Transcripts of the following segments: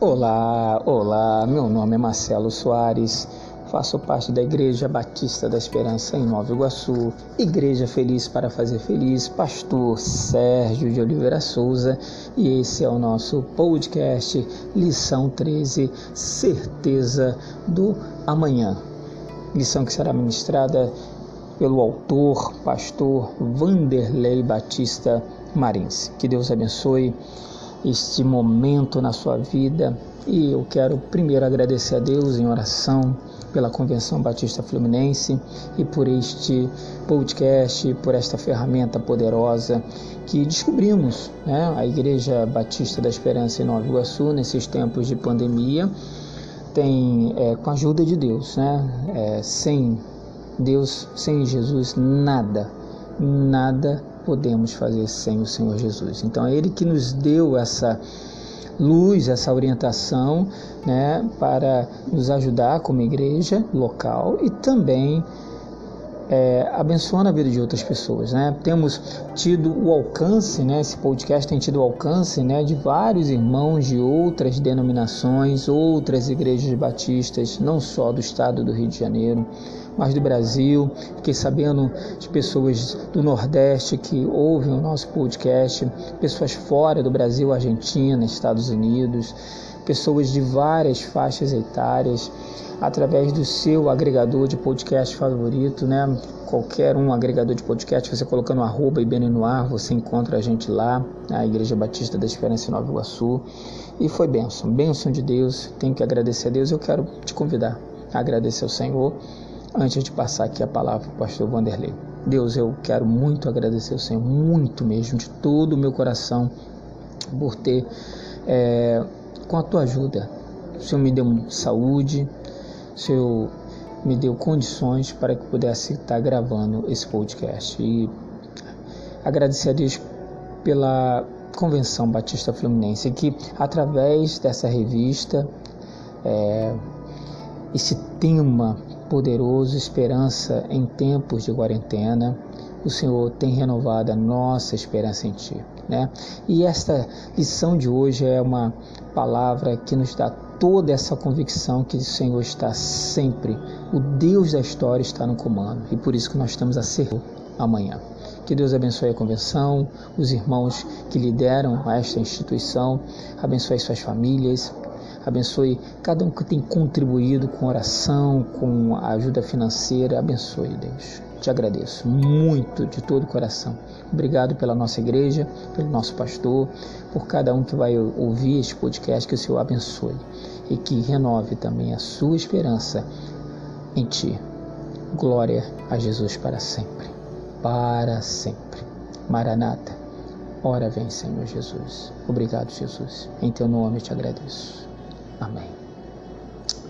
Olá, olá, meu nome é Marcelo Soares, faço parte da Igreja Batista da Esperança em Nova Iguaçu, Igreja Feliz para Fazer Feliz, Pastor Sérgio de Oliveira Souza, e esse é o nosso podcast Lição 13, Certeza do Amanhã. Lição que será ministrada pelo autor, pastor Vanderlei Batista Marins. Que Deus abençoe este momento na sua vida. E eu quero primeiro agradecer a Deus em oração pela Convenção Batista Fluminense e por este podcast, por esta ferramenta poderosa que descobrimos, né? A Igreja Batista da Esperança em Nova Iguaçu, nesses tempos de pandemia, tem, é, com a ajuda de Deus, né? É, sem Deus, sem Jesus, nada, nada podemos fazer sem o Senhor Jesus. Então é Ele que nos deu essa luz, essa orientação, né, para nos ajudar como igreja local e também é, abençoando a vida de outras pessoas, né? Temos tido o alcance, né? Esse podcast tem tido o alcance, né? De vários irmãos de outras denominações, outras igrejas batistas, não só do estado do Rio de Janeiro, mas do Brasil. Fiquei sabendo de pessoas do Nordeste que ouvem o nosso podcast, pessoas fora do Brasil, Argentina, Estados Unidos, pessoas de várias faixas etárias através do seu agregador de podcast favorito, né? Qualquer um agregador de podcast, você colocando arroba e no ar, você encontra a gente lá, a Igreja Batista da Esperança em Nova Iguaçu. E foi bênção, bênção de Deus. Tenho que agradecer a Deus. Eu quero te convidar a agradecer ao Senhor antes de passar aqui a palavra para o pastor Vanderlei. Deus, eu quero muito agradecer ao Senhor, muito mesmo, de todo o meu coração, por ter, é, com a tua ajuda, o Senhor me deu saúde, o Senhor me deu condições para que pudesse estar gravando esse podcast. E agradecer a Deus pela Convenção Batista Fluminense, que através dessa revista, é, esse tema poderoso, esperança em tempos de quarentena, o Senhor tem renovado a nossa esperança em Ti. Né? E esta lição de hoje é uma palavra que nos dá toda essa convicção que o Senhor está sempre, o Deus da história está no comando e por isso que nós estamos a ser amanhã. Que Deus abençoe a convenção, os irmãos que lideram esta instituição, abençoe suas famílias, abençoe cada um que tem contribuído com oração, com ajuda financeira, abençoe Deus. Te agradeço muito de todo o coração. Obrigado pela nossa igreja, pelo nosso pastor, por cada um que vai ouvir este podcast, que o Senhor abençoe e que renove também a sua esperança em Ti. Glória a Jesus para sempre. Para sempre. Maranata. Ora vem, Senhor Jesus. Obrigado, Jesus. Em Teu nome te agradeço. Amém.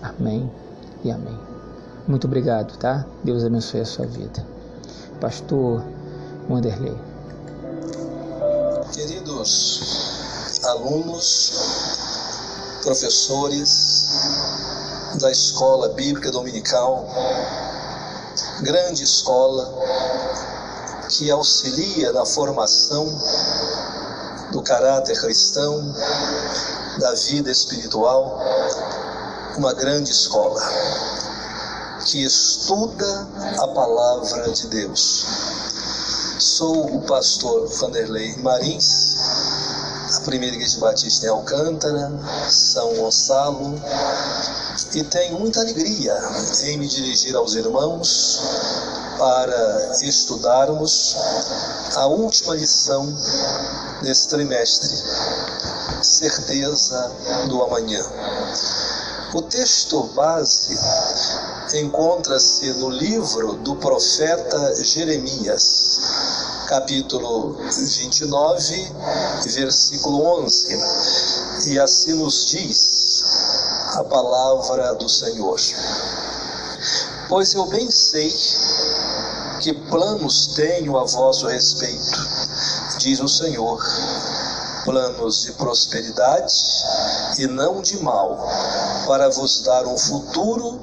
Amém e amém. Muito obrigado, tá? Deus abençoe a sua vida. Pastor Wanderlei. Queridos alunos, professores da Escola Bíblica Dominical, grande escola que auxilia na formação do caráter cristão, da vida espiritual, uma grande escola que estuda a palavra de Deus. Sou o pastor Vanderlei Marins, da Primeira Igreja Batista em Alcântara, São Gonçalo, e tenho muita alegria em me dirigir aos irmãos para estudarmos a última lição desse trimestre, certeza do amanhã. O texto base encontra-se no livro do profeta Jeremias, capítulo 29, versículo 11. E assim nos diz a palavra do Senhor. Pois eu bem sei que planos tenho a vosso respeito, diz o Senhor, planos de prosperidade e não de mal, para vos dar um futuro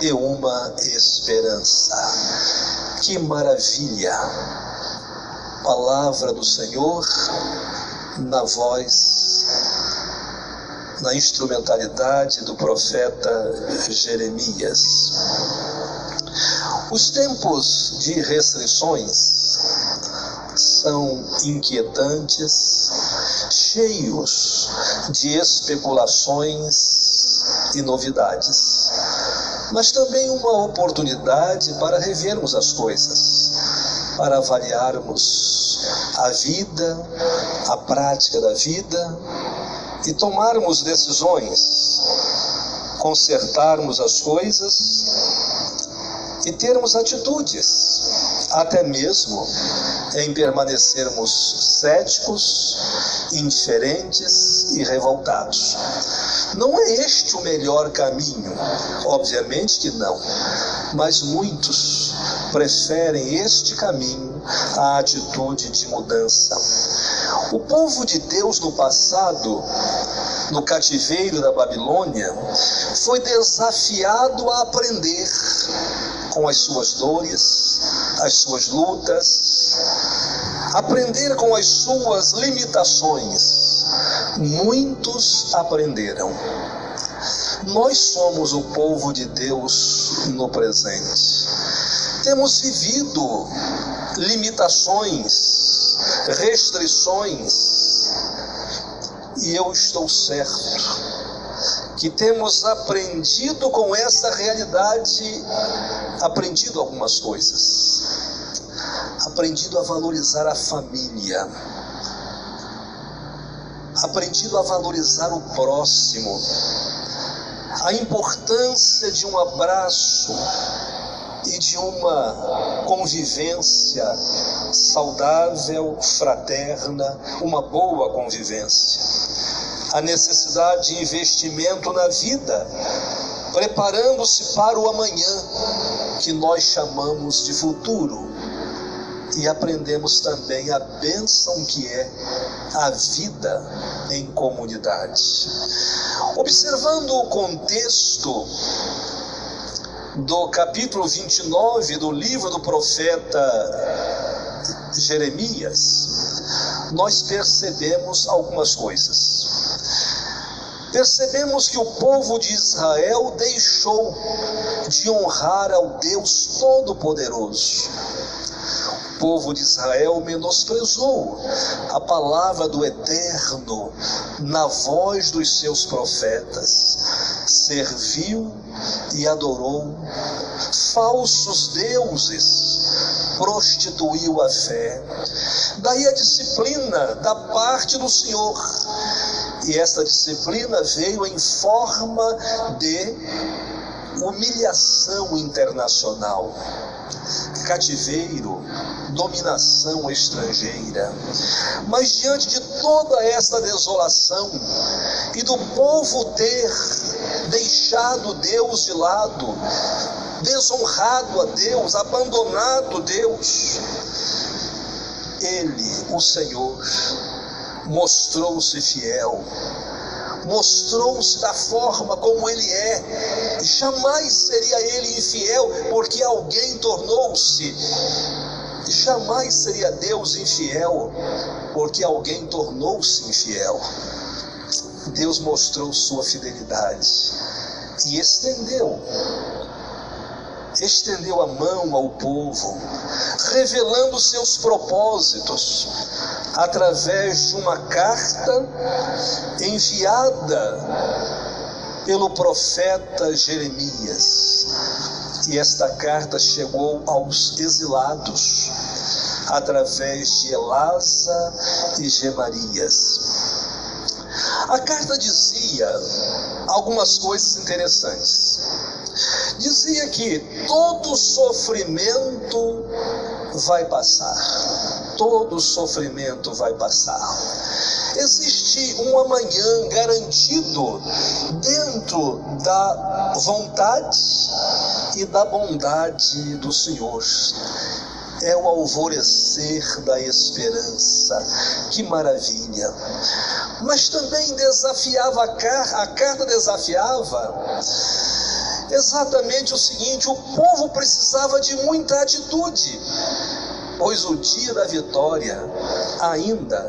e uma esperança. Que maravilha! Palavra do Senhor na voz na instrumentalidade do profeta Jeremias. Os tempos de restrições são inquietantes, cheios de especulações e novidades, mas também uma oportunidade para revermos as coisas, para avaliarmos a vida, a prática da vida e tomarmos decisões, consertarmos as coisas e termos atitudes, até mesmo em permanecermos céticos, indiferentes e revoltados. Não é este o melhor caminho? Obviamente que não, mas muitos preferem este caminho à atitude de mudança. O povo de Deus no passado, no cativeiro da Babilônia, foi desafiado a aprender com as suas dores, as suas lutas, aprender com as suas limitações. Muitos aprenderam. Nós somos o povo de Deus no presente. Temos vivido limitações, restrições, e eu estou certo que temos aprendido com essa realidade, aprendido algumas coisas. Aprendido a valorizar a família, aprendido a valorizar o próximo, a importância de um abraço e de uma convivência saudável, fraterna, uma boa convivência. A necessidade de investimento na vida, preparando-se para o amanhã, que nós chamamos de futuro. E aprendemos também a bênção que é a vida em comunidade. Observando o contexto do capítulo 29 do livro do profeta Jeremias, nós percebemos algumas coisas. Percebemos que o povo de Israel deixou de honrar ao Deus Todo-Poderoso. Povo de Israel menosprezou a palavra do Eterno na voz dos seus profetas, serviu e adorou falsos deuses, prostituiu a fé. Daí a disciplina da parte do Senhor. E essa disciplina veio em forma de humilhação internacional, cativeiro, dominação estrangeira. Mas diante de toda esta desolação e do povo ter deixado Deus de lado, desonrado a Deus, abandonado Deus, Ele, o Senhor, mostrou-se fiel, mostrou-se da forma como ele é. Jamais seria ele infiel porque alguém tornou-se. Jamais seria Deus infiel porque alguém tornou-se infiel. Deus mostrou sua fidelidade e estendeu estendeu a mão ao povo, revelando seus propósitos através de uma carta enviada pelo profeta Jeremias. E esta carta chegou aos exilados através de Elasa e Gemarias. A carta dizia algumas coisas interessantes. Dizia que todo sofrimento vai passar, todo sofrimento vai passar. Existe um amanhã garantido dentro da vontade e da bondade do Senhor é o alvorecer da esperança. Que maravilha! Mas também desafiava a carta, a carta desafiava exatamente o seguinte: o povo precisava de muita atitude, pois o dia da vitória ainda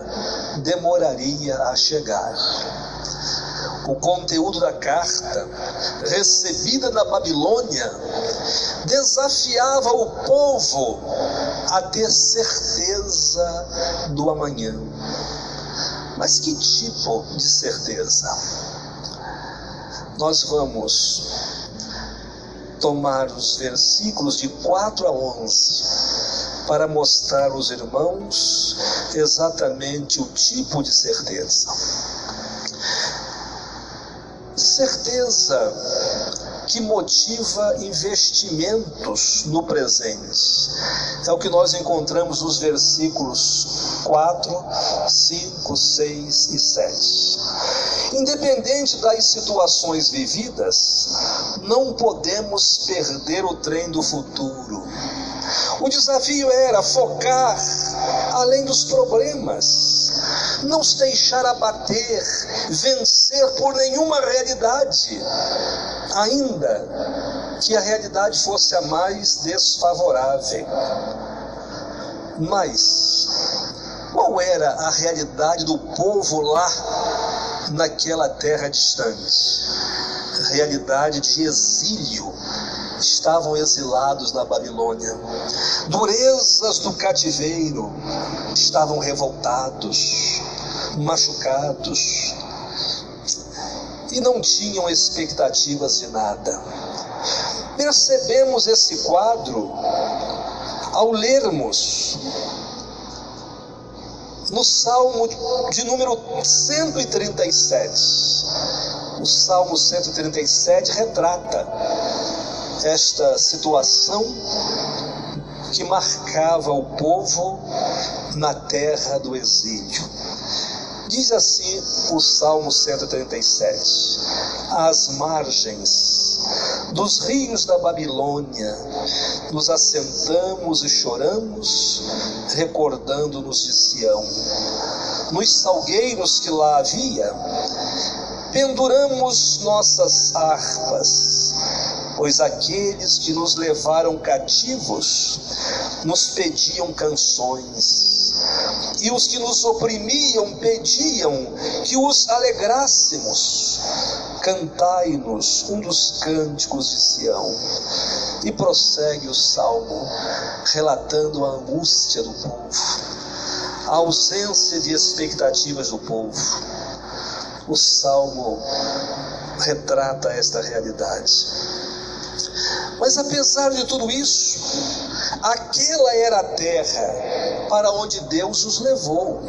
demoraria a chegar. O conteúdo da carta, recebida na Babilônia, desafiava o povo a ter certeza do amanhã. Mas que tipo de certeza? Nós vamos tomar os versículos de 4 a 11 para mostrar aos irmãos exatamente o tipo de certeza. Certeza que motiva investimentos no presente. É o que nós encontramos nos versículos 4, 5, 6 e 7. Independente das situações vividas, não podemos perder o trem do futuro. O desafio era focar além dos problemas, não se deixar abater, vencer por nenhuma realidade, ainda que a realidade fosse a mais desfavorável. Mas qual era a realidade do povo lá naquela terra distante? Realidade de exílio. Estavam exilados na Babilônia. Durezas do cativeiro. Estavam revoltados, machucados. E não tinham expectativas de nada. Percebemos esse quadro ao lermos no Salmo de número 137. O Salmo 137 retrata esta situação que marcava o povo na terra do exílio. Diz assim o Salmo 137: Às margens dos rios da Babilônia, nos assentamos e choramos, recordando-nos de Sião. Nos salgueiros que lá havia, penduramos nossas harpas, pois aqueles que nos levaram cativos nos pediam canções. E os que nos oprimiam pediam que os alegrássemos. Cantai-nos um dos cânticos de Sião. E prossegue o salmo, relatando a angústia do povo, a ausência de expectativas do povo. O salmo retrata esta realidade. Mas apesar de tudo isso, aquela era a terra para onde Deus os levou.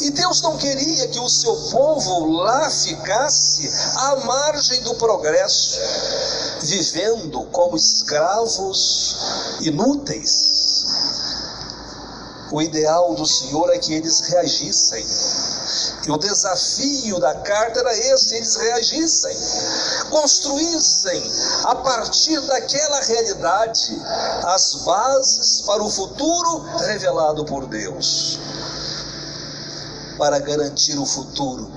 E Deus não queria que o seu povo lá ficasse à margem do progresso, vivendo como escravos inúteis. O ideal do Senhor é que eles reagissem. E o desafio da carta era esse: eles reagissem, construíssem a partir daquela realidade as bases para o futuro revelado por Deus para garantir o futuro.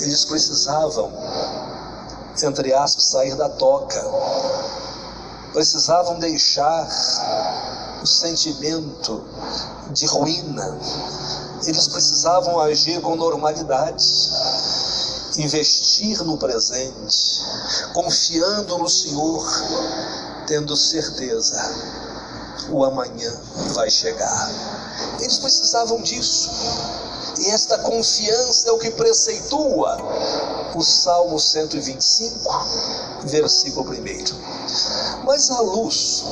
Eles precisavam, entre aspas, sair da toca. Precisavam deixar o sentimento de ruína. Eles precisavam agir com normalidade, investir no presente, confiando no Senhor, tendo certeza o amanhã vai chegar. Eles precisavam disso. E esta confiança é o que preceitua o Salmo 125, versículo 1. Mas à luz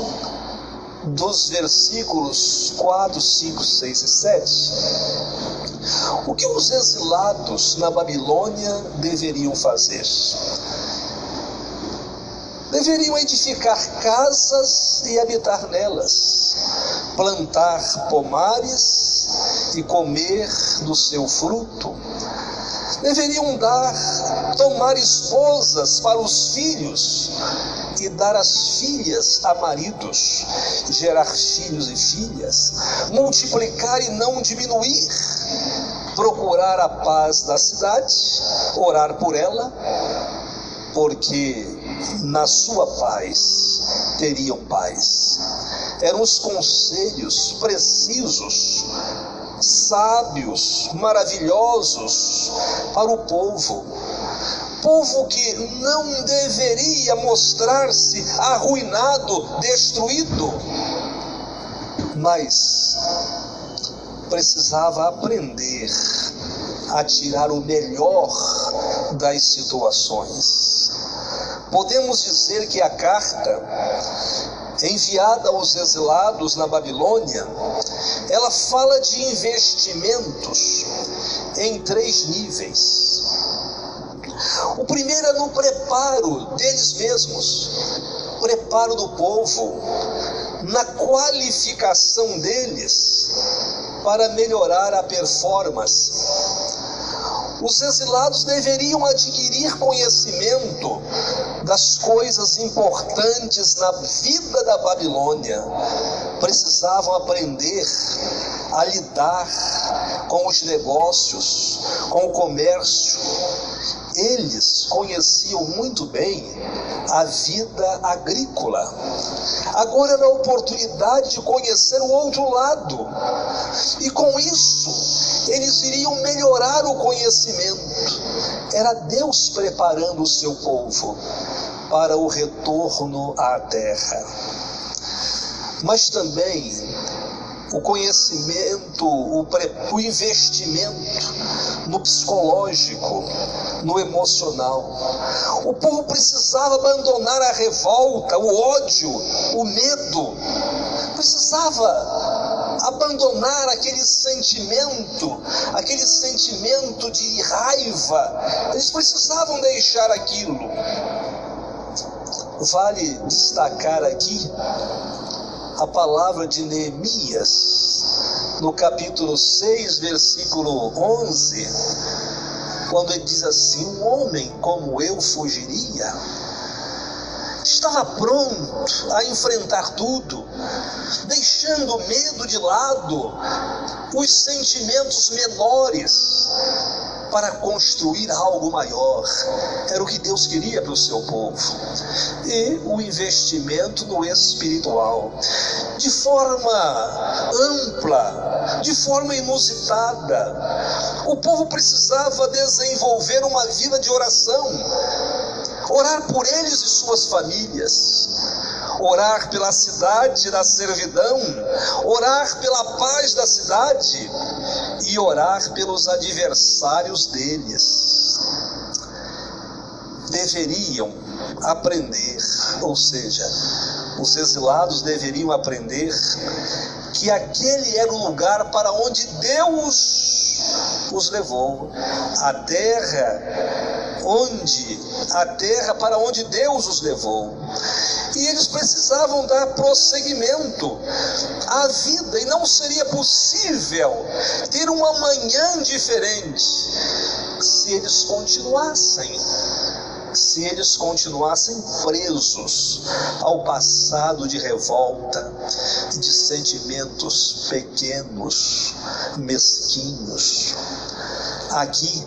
dos versículos 4, 5, 6 e 7, o que os exilados na Babilônia deveriam fazer? Deveriam edificar casas e habitar nelas, plantar pomares e comer do seu fruto. Deveriam dar, tomar esposas para os filhos e dar as filhas a maridos, gerar filhos e filhas, multiplicar e não diminuir, procurar a paz da cidade, orar por ela, porque na sua paz teriam paz. Eram os conselhos precisos sábios, maravilhosos para o povo. Povo que não deveria mostrar-se arruinado, destruído, mas precisava aprender a tirar o melhor das situações. Podemos dizer que a carta enviada aos exilados na Babilônia, ela fala de investimentos em três níveis. O primeiro é no preparo deles mesmos, preparo do povo, na qualificação deles para melhorar a performance. Os exilados deveriam adquirir conhecimento das coisas importantes na vida da Babilônia. Precisavam aprender a lidar com os negócios, com o comércio. Eles conheciam muito bem a vida agrícola. Agora era a oportunidade de conhecer o outro lado. E com isso, eles iriam melhorar o conhecimento. Era Deus preparando o seu povo para o retorno à terra. Mas também o conhecimento, o, o investimento no psicológico, no emocional. O povo precisava abandonar a revolta, o ódio, o medo. Precisava abandonar aquele sentimento, aquele sentimento de raiva. Eles precisavam deixar aquilo. Vale destacar aqui a palavra de Neemias, no capítulo 6, versículo 11, quando ele diz assim: Um homem como eu fugiria. Estava pronto a enfrentar tudo, deixando o medo de lado, os sentimentos menores, para construir algo maior. Era o que Deus queria para o seu povo. E o investimento no espiritual, de forma ampla, de forma inusitada. O povo precisava desenvolver uma vida de oração, orar por eles e suas famílias orar pela cidade da servidão, orar pela paz da cidade e orar pelos adversários deles. Deveriam aprender, ou seja, os exilados deveriam aprender que aquele era o lugar para onde Deus os levou. A terra onde a terra para onde Deus os levou. E eles precisavam dar prosseguimento à vida e não seria possível ter um amanhã diferente se eles continuassem se eles continuassem presos ao passado de revolta, de sentimentos pequenos, mesquinhos. Aqui,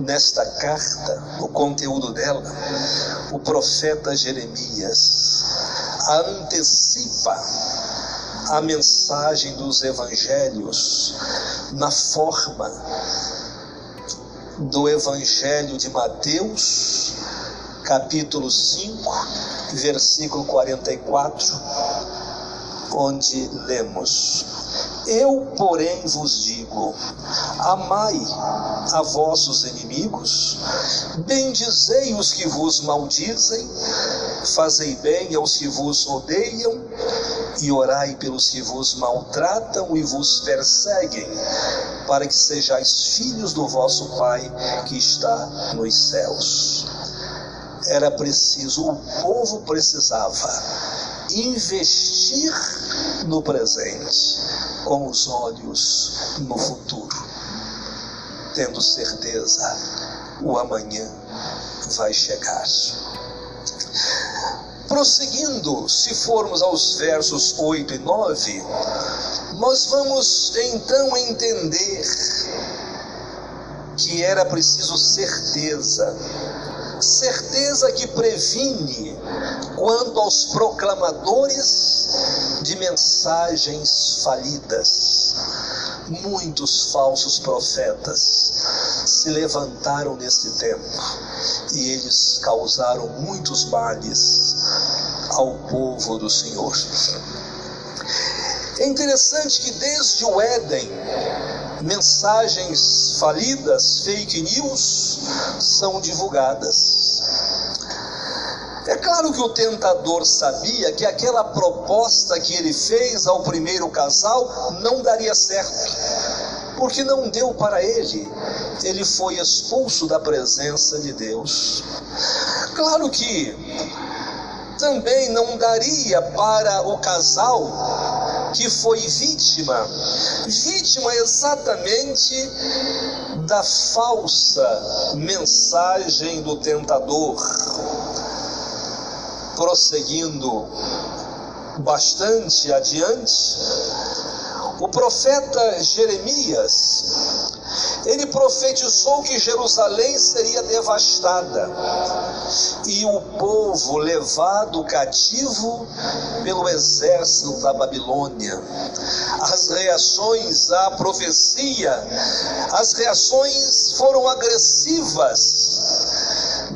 nesta carta, o conteúdo dela, o profeta Jeremias antecipa a mensagem dos evangelhos na forma do Evangelho de Mateus, capítulo 5, versículo 44, onde lemos: Eu, porém, vos digo: amai a vossos inimigos, bendizei os que vos maldizem, fazei bem aos que vos odeiam, e orai pelos que vos maltratam e vos perseguem, para que sejais filhos do vosso Pai que está nos céus. Era preciso, o povo precisava investir no presente, com os olhos no futuro, tendo certeza o amanhã vai chegar. Prosseguindo, se formos aos versos 8 e 9, nós vamos então entender que era preciso certeza, certeza que previne quanto aos proclamadores de mensagens falidas. Muitos falsos profetas se levantaram nesse tempo e eles causaram muitos males ao povo do Senhor. É interessante que desde o Éden, mensagens falidas, fake news, são divulgadas. É claro que o tentador sabia que aquela proposta que ele fez ao primeiro casal não daria certo, porque não deu para ele. Ele foi expulso da presença de Deus. Claro que também não daria para o casal que foi vítima, vítima exatamente da falsa mensagem do tentador. Prosseguindo bastante adiante, o profeta Jeremias ele profetizou que Jerusalém seria devastada e o povo levado cativo pelo exército da Babilônia. As reações à profecia, as reações foram agressivas,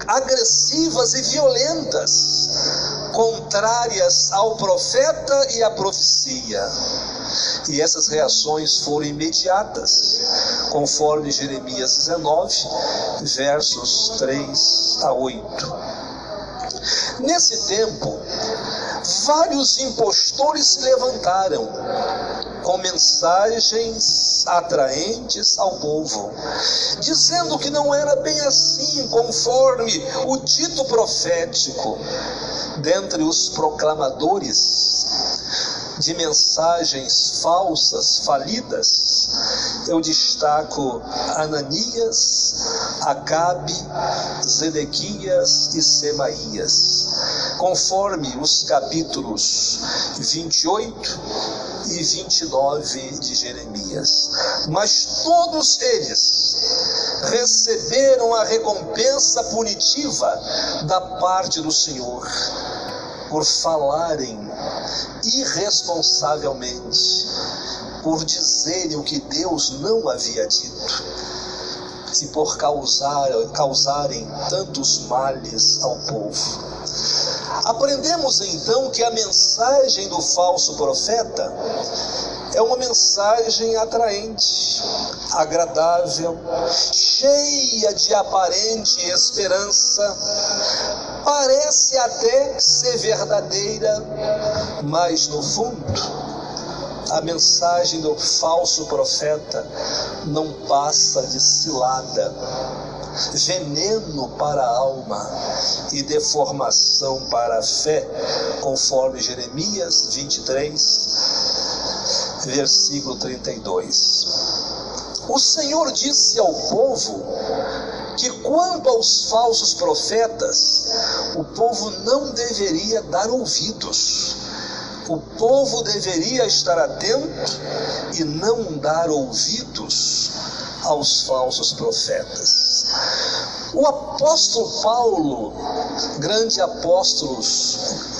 agressivas e violentas, contrárias ao profeta e à profecia. E essas reações foram imediatas, conforme Jeremias 19, versos 3 a 8. Nesse tempo, vários impostores se levantaram com mensagens atraentes ao povo, dizendo que não era bem assim, conforme o dito profético. Dentre os proclamadores de mensagens falsas, falidas, eu destaco Ananias, Acabe, Zedequias e Semaías, conforme os capítulos 28 e 29 de Jeremias. Mas todos eles receberam a recompensa punitiva da parte do Senhor por falarem irresponsavelmente, por dizerem o que Deus não havia dito, e por causar, causarem tantos males ao povo. Aprendemos então que a mensagem do falso profeta é uma mensagem atraente, agradável, cheia de aparente esperança, parece até ser verdadeira, mas no fundo, a mensagem do falso profeta não passa de cilada, veneno para a alma e deformação para a fé, conforme Jeremias 23, versículo 32. O Senhor disse ao povo que quanto aos falsos profetas, o povo não deveria dar ouvidos. O povo deveria estar atento e não dar ouvidos aos falsos profetas. O apóstolo Paulo, grande apóstolo,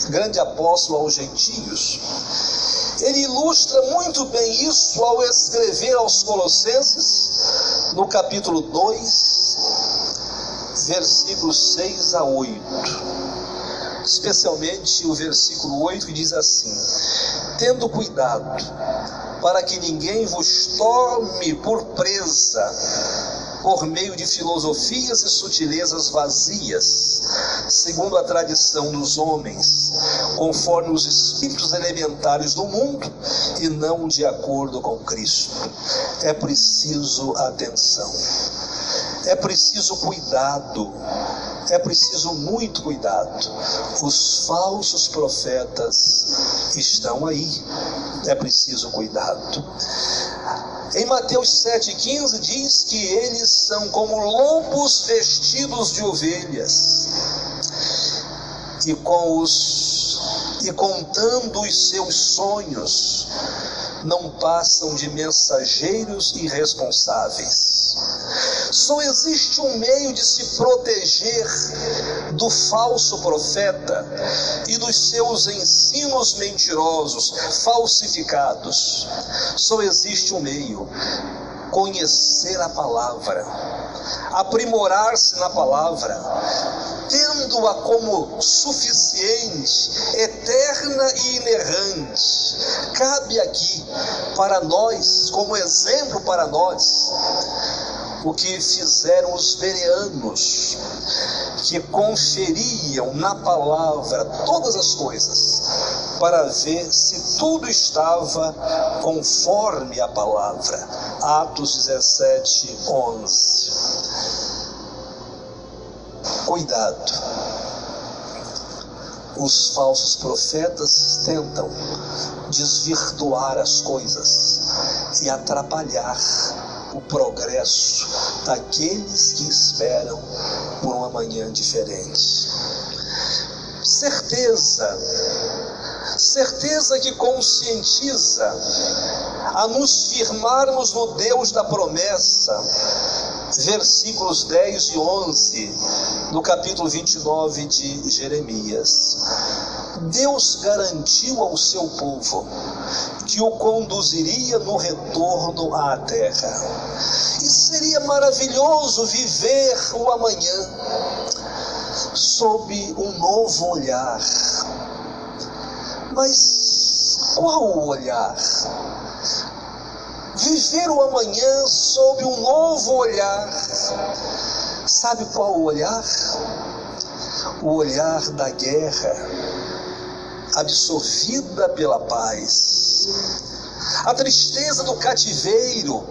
grande apóstolo aos gentios, ele ilustra muito bem isso ao escrever aos Colossenses, no capítulo 2, versículos 6 a 8. Especialmente o versículo 8 que diz assim: Tendo cuidado, para que ninguém vos tome por presa por meio de filosofias e sutilezas vazias, segundo a tradição dos homens, conforme os espíritos elementares do mundo e não de acordo com Cristo. É preciso atenção. É preciso cuidado, é preciso muito cuidado. Os falsos profetas estão aí, é preciso cuidado. Em Mateus 7,15 diz que eles são como lobos vestidos de ovelhas, e com os e contando os seus sonhos, não passam de mensageiros irresponsáveis. Só existe um meio de se proteger do falso profeta e dos seus ensinos mentirosos, falsificados. Só existe um meio conhecer a palavra, aprimorar-se na palavra, tendo-a como suficiente, eterna e inerrante. Cabe aqui para nós, como exemplo para nós, o que fizeram os bereanos, que conferiam na palavra todas as coisas, para ver se tudo estava conforme a palavra. Atos 17, 11. Cuidado. Os falsos profetas tentam desvirtuar as coisas e atrapalhar o progresso daqueles que esperam por uma manhã diferente. Certeza, certeza que conscientiza a nos firmarmos no Deus da promessa. Versículos 10 e 11 do capítulo 29 de Jeremias. Deus garantiu ao seu povo que o conduziria no retorno à terra. E seria maravilhoso viver o amanhã sob um novo olhar. Mas qual o olhar? Viver o amanhã sob um novo olhar. Sabe qual o olhar? O olhar da guerra absorvida pela paz. A tristeza do cativeiro,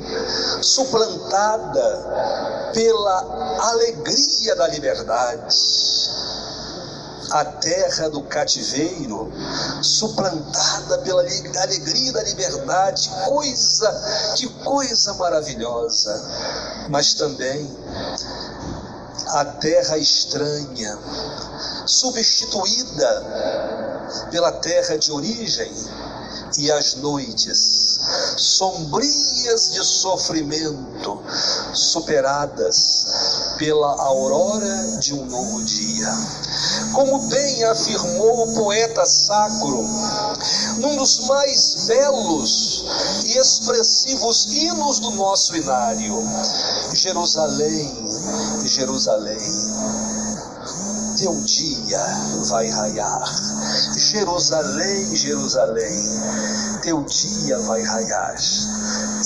suplantada pela alegria da liberdade. A terra do cativeiro, suplantada pela alegria da liberdade, coisa, que coisa maravilhosa. Mas também a terra estranha, substituída pela terra de origem, e as noites sombrias de sofrimento, superadas pela aurora de um novo dia. Como bem afirmou o poeta sacro, num dos mais belos e expressivos hinos do nosso inário: Jerusalém, Jerusalém teu dia vai raiar. Jerusalém, Jerusalém, teu dia vai raiar.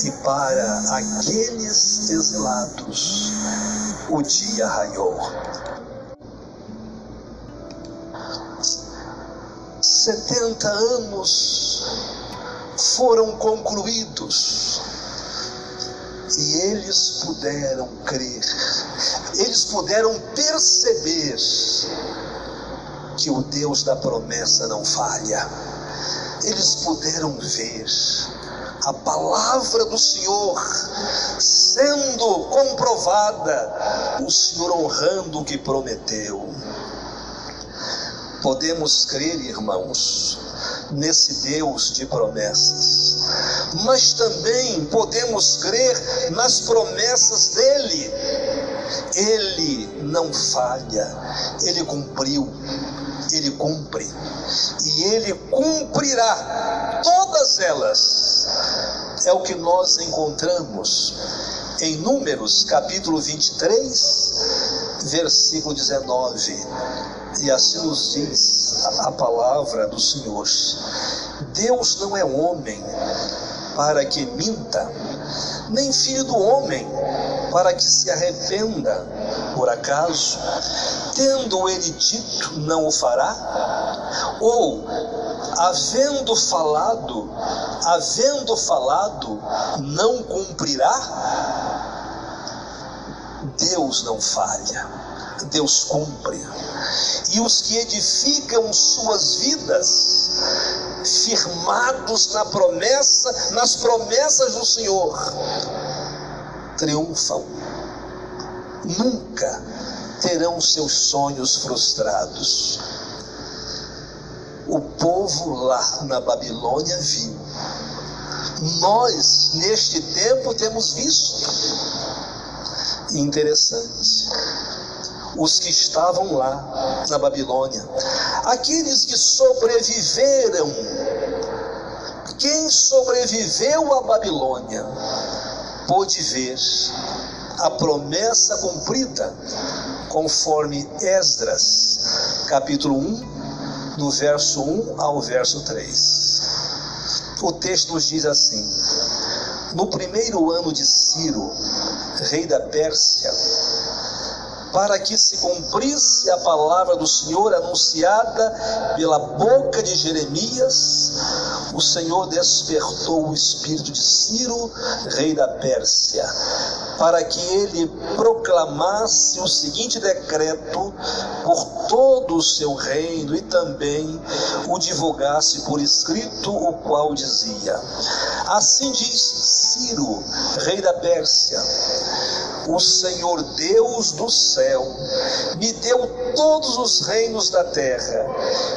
E para aqueles exilados, o dia raiou. Setenta anos foram concluídos e eles puderam crer, eles puderam perceber que o Deus da promessa não falha. Eles puderam ver a palavra do Senhor sendo comprovada, o Senhor honrando o que prometeu. Podemos crer, irmãos, nesse Deus de promessas, mas também podemos crer nas promessas dele. Ele não falha, ele cumpriu ele cumpre. E ele cumprirá todas elas. É o que nós encontramos em Números, capítulo 23, versículo 19. E assim nos diz a palavra do Senhor: Deus não é homem para que minta, nem filho do homem para que se arrependa. Por acaso, tendo ele dito, não o fará? Ou, havendo falado, havendo falado, não cumprirá? Deus não falha, Deus cumpre. E os que edificam suas vidas, firmados na promessa, nas promessas do Senhor, triunfam. Nunca terão seus sonhos frustrados. O povo lá na Babilônia viu. Nós, neste tempo, temos visto. Interessante. Os que estavam lá na Babilônia, aqueles que sobreviveram, quem sobreviveu à Babilônia, pôde ver a promessa cumprida, conforme Esdras, capítulo 1, do verso 1 ao verso 3. O texto nos diz assim: No primeiro ano de Ciro, rei da Pérsia, para que se cumprisse a palavra do Senhor anunciada pela boca de Jeremias, o Senhor despertou o espírito de Ciro, rei da Pérsia, para que ele proclamasse o seguinte decreto por todo o seu reino e também o divulgasse por escrito, o qual dizia: Assim diz Ciro, rei da Pérsia o Senhor Deus do céu me deu todos os reinos da terra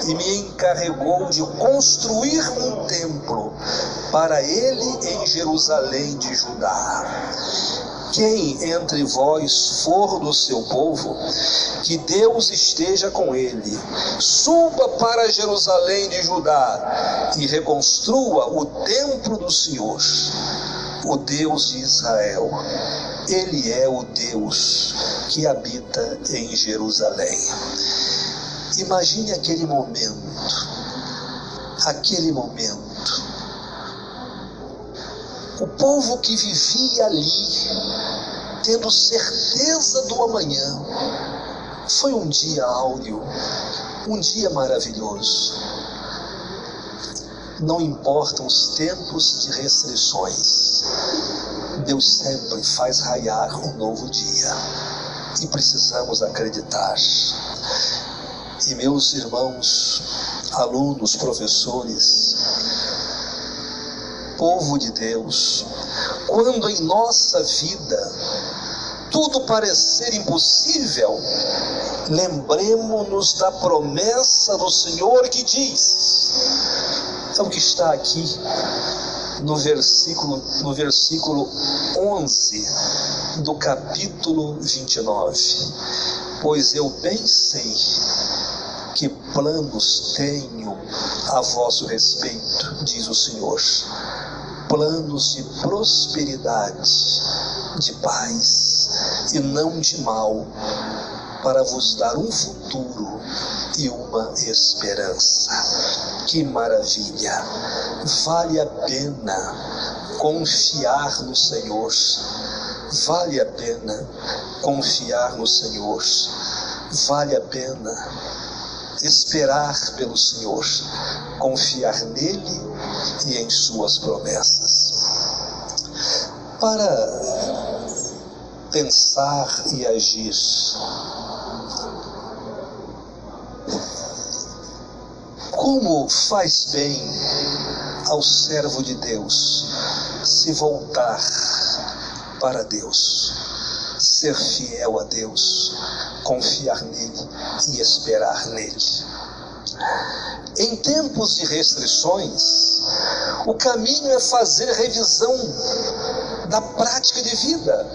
e me encarregou de construir um templo para ele em Jerusalém de Judá. Quem entre vós for do seu povo, que Deus esteja com ele. Suba para Jerusalém de Judá e reconstrua o templo do Senhor, o Deus de Israel ele é o Deus que habita em Jerusalém. Imagine aquele momento, aquele momento. O povo que vivia ali, tendo certeza do amanhã, foi um dia áureo, um dia maravilhoso. Não importam os tempos de restrições, Deus sempre faz raiar um novo dia e precisamos acreditar. E meus irmãos, alunos, professores, povo de Deus, quando em nossa vida tudo parecer impossível, lembremos-nos da promessa do Senhor que diz: é o que está aqui no versículo, no versículo 11 do capítulo 29. Pois eu bem sei que planos tenho a vosso respeito, diz o Senhor. Planos de prosperidade, de paz e não de mal, para vos dar um futuro e uma esperança. Que maravilha! Vale a pena confiar no Senhor. Vale a pena confiar no Senhor. Vale a pena esperar pelo Senhor, confiar nele e em suas promessas. Para pensar e agir Como faz bem ao servo de Deus se voltar para Deus, ser fiel a Deus, confiar nele e esperar nele. Em tempos de restrições, o caminho é fazer revisão da prática de vida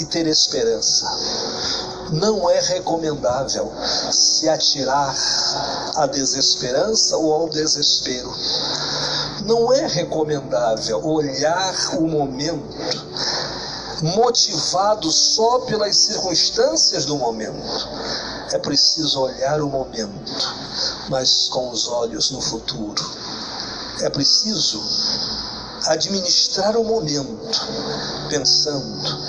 e ter esperança não é recomendável se atirar à desesperança ou ao desespero. Não é recomendável olhar o momento motivado só pelas circunstâncias do momento. É preciso olhar o momento, mas com os olhos no futuro. É preciso administrar o momento, pensando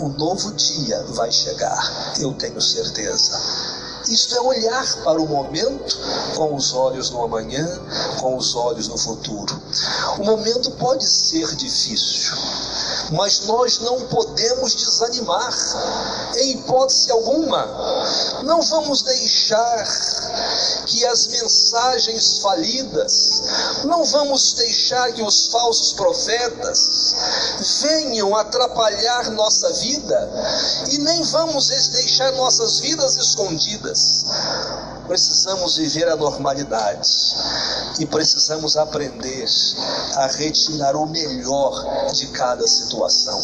um novo dia vai chegar, eu tenho certeza. Isto é olhar para o momento com os olhos no amanhã, com os olhos no futuro. O momento pode ser difícil, mas nós não podemos desanimar, em hipótese alguma. Não vamos deixar que as mensagens falidas, não vamos deixar que os falsos profetas venham atrapalhar nossa vida e nem vamos deixar nossas vidas escondidas. Precisamos viver a normalidade e precisamos aprender a retirar o melhor de cada situação.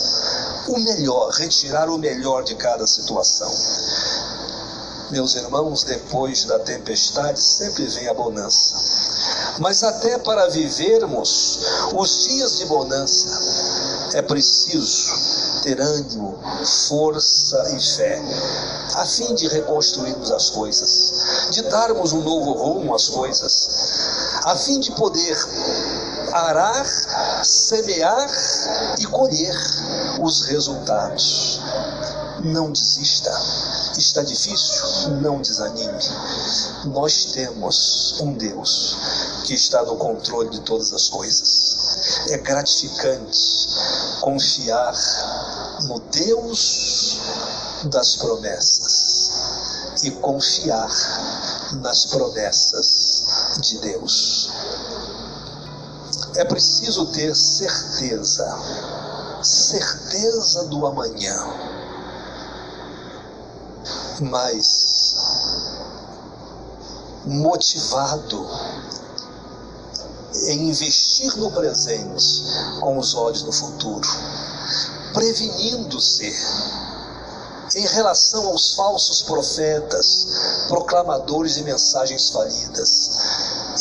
O melhor, retirar o melhor de cada situação. Meus irmãos, depois da tempestade sempre vem a bonança. Mas até para vivermos os dias de bonança, É preciso ter ânimo, força e fé, a fim de reconstruirmos as coisas, de darmos um novo rumo às coisas, a fim de poder arar, semear e colher os resultados. Não desista. Está difícil? Não desanime. Nós temos um Deus que está no controle de todas as coisas. É gratificante confiar no Deus das promessas e confiar nas promessas de Deus. É preciso ter certeza, certeza do amanhã. Mas motivado em investir no presente com os olhos no futuro, prevenindo-se em relação aos falsos profetas, proclamadores de mensagens falidas,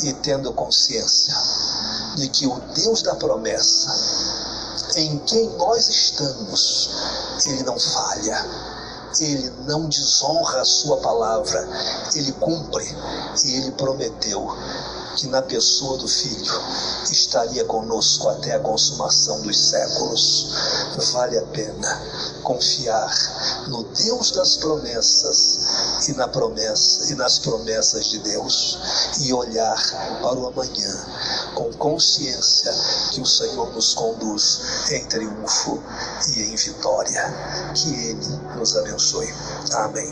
e tendo consciência de que o Deus da promessa, em quem nós estamos, ele não falha, ele não desonra a sua palavra, ele cumpre e ele prometeu que na pessoa do Filho estaria conosco até a consumação dos séculos. Vale a pena confiar no Deus das promessas e na promessa e nas promessas de Deus e olhar para o amanhã com consciência que o Senhor nos conduz em triunfo e em vitória. Que Ele nos abençoe. Amém.